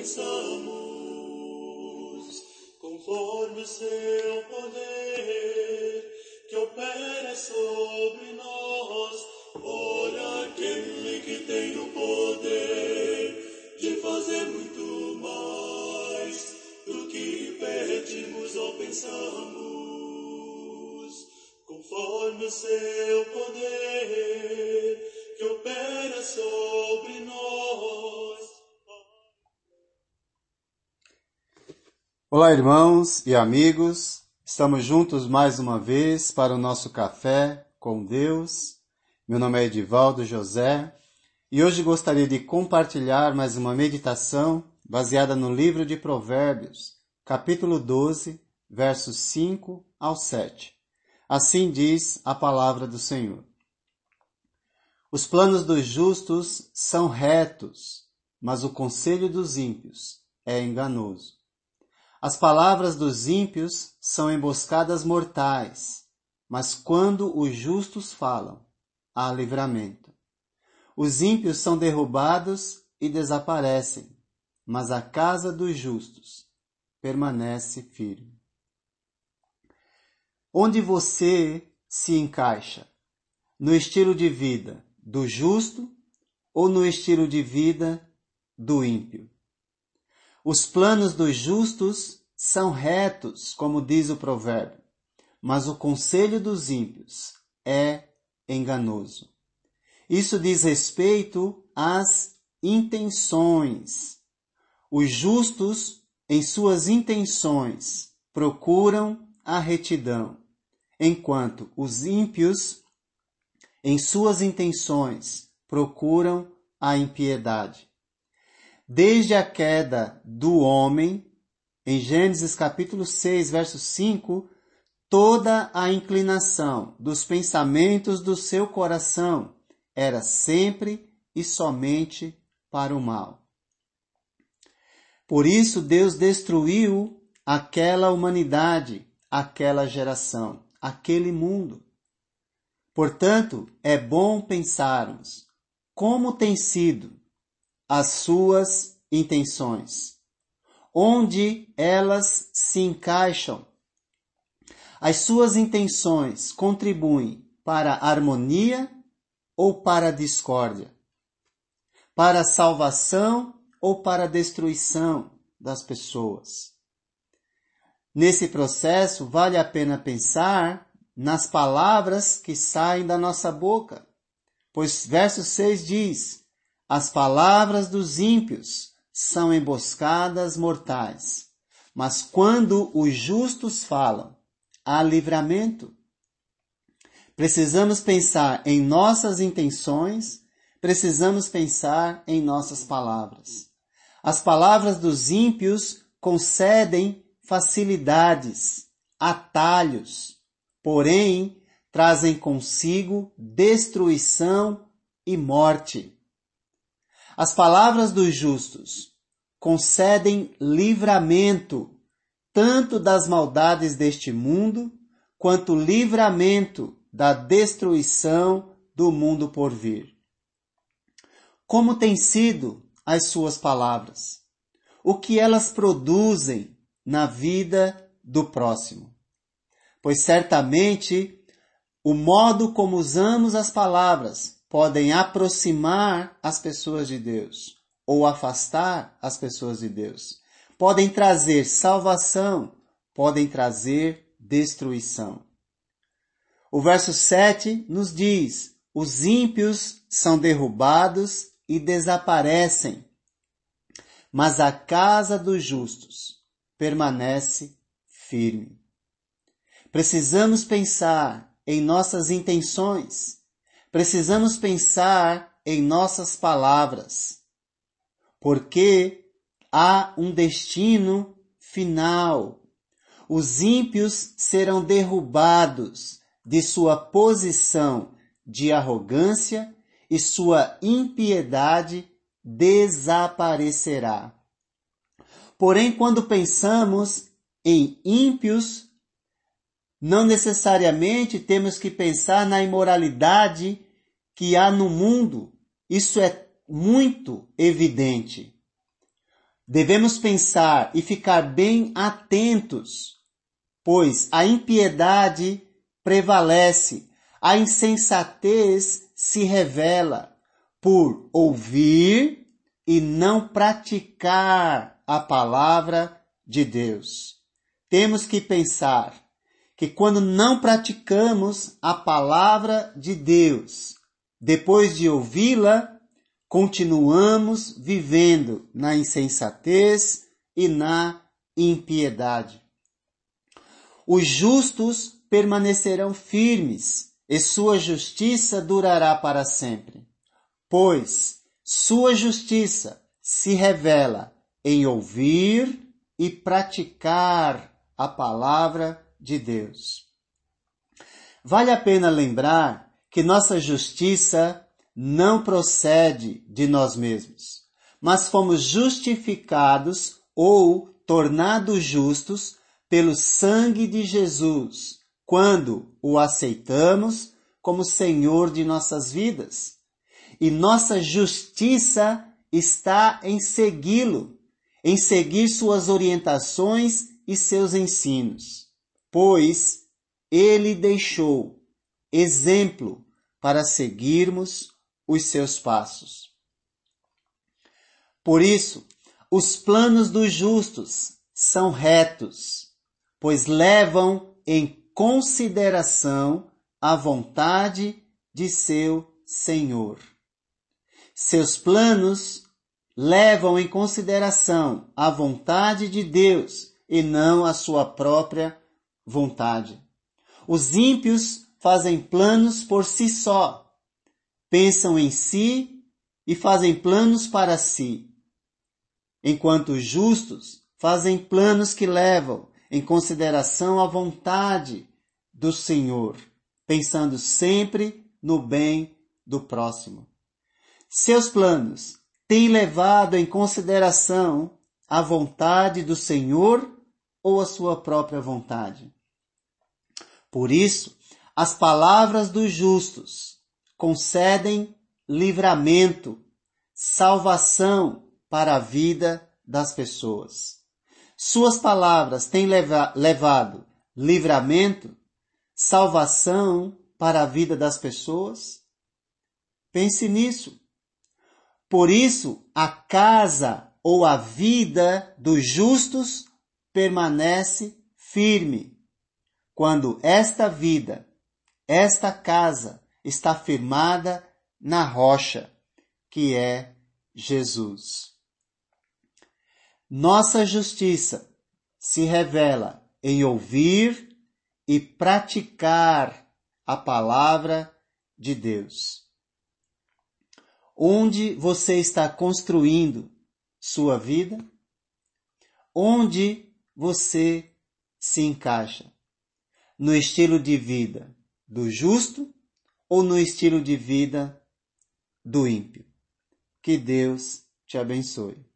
pensamos, conforme o seu poder que opera sobre nós. Olha aquele que tem o poder de fazer muito mais do que pedimos ou pensamos, conforme o seu poder que opera sobre Olá, irmãos e amigos. Estamos juntos mais uma vez para o nosso café com Deus. Meu nome é Edivaldo José e hoje gostaria de compartilhar mais uma meditação baseada no livro de Provérbios, capítulo 12, versos 5 ao 7. Assim diz a palavra do Senhor. Os planos dos justos são retos, mas o conselho dos ímpios é enganoso. As palavras dos ímpios são emboscadas mortais, mas quando os justos falam, há livramento. Os ímpios são derrubados e desaparecem, mas a casa dos justos permanece firme. Onde você se encaixa? No estilo de vida do justo ou no estilo de vida do ímpio. Os planos dos justos são retos, como diz o provérbio, mas o conselho dos ímpios é enganoso. Isso diz respeito às intenções. Os justos, em suas intenções, procuram a retidão, enquanto os ímpios em suas intenções, procuram a impiedade. Desde a queda do homem, em Gênesis capítulo 6, verso 5, toda a inclinação dos pensamentos do seu coração era sempre e somente para o mal. Por isso Deus destruiu aquela humanidade, aquela geração, aquele mundo. Portanto, é bom pensarmos como têm sido as suas intenções, onde elas se encaixam. As suas intenções contribuem para a harmonia ou para a discórdia, para a salvação ou para a destruição das pessoas. Nesse processo, vale a pena pensar nas palavras que saem da nossa boca. Pois verso 6 diz: As palavras dos ímpios são emboscadas mortais, mas quando os justos falam, há livramento. Precisamos pensar em nossas intenções, precisamos pensar em nossas palavras. As palavras dos ímpios concedem facilidades, atalhos, porém trazem consigo destruição e morte. As palavras dos justos concedem livramento tanto das maldades deste mundo, quanto livramento da destruição do mundo por vir. Como têm sido as suas palavras? O que elas produzem na vida do próximo? pois certamente o modo como usamos as palavras podem aproximar as pessoas de Deus ou afastar as pessoas de Deus. Podem trazer salvação, podem trazer destruição. O verso 7 nos diz: os ímpios são derrubados e desaparecem, mas a casa dos justos permanece firme. Precisamos pensar em nossas intenções. Precisamos pensar em nossas palavras. Porque há um destino final. Os ímpios serão derrubados de sua posição de arrogância e sua impiedade desaparecerá. Porém, quando pensamos em ímpios não necessariamente temos que pensar na imoralidade que há no mundo. Isso é muito evidente. Devemos pensar e ficar bem atentos, pois a impiedade prevalece, a insensatez se revela por ouvir e não praticar a palavra de Deus. Temos que pensar que quando não praticamos a palavra de Deus, depois de ouvi-la, continuamos vivendo na insensatez e na impiedade. Os justos permanecerão firmes e sua justiça durará para sempre, pois sua justiça se revela em ouvir e praticar a palavra de Deus. Vale a pena lembrar que nossa justiça não procede de nós mesmos, mas fomos justificados ou tornados justos pelo sangue de Jesus, quando o aceitamos como Senhor de nossas vidas. E nossa justiça está em segui-lo, em seguir suas orientações e seus ensinos, pois ele deixou exemplo para seguirmos os seus passos. Por isso, os planos dos justos são retos, pois levam em consideração a vontade de seu Senhor. Seus planos levam em consideração a vontade de Deus e não a sua própria vontade. Os ímpios fazem planos por si só, pensam em si e fazem planos para si, enquanto os justos fazem planos que levam em consideração a vontade do Senhor, pensando sempre no bem do próximo. Seus planos têm levado em consideração a vontade do Senhor ou a sua própria vontade. Por isso, as palavras dos justos concedem livramento, salvação para a vida das pessoas. Suas palavras têm leva levado livramento, salvação para a vida das pessoas? Pense nisso. Por isso, a casa ou a vida dos justos permanece firme. Quando esta vida, esta casa, está firmada na rocha, que é Jesus. Nossa justiça se revela em ouvir e praticar a palavra de Deus. Onde você está construindo sua vida? Onde você se encaixa? No estilo de vida do justo ou no estilo de vida do ímpio. Que Deus te abençoe.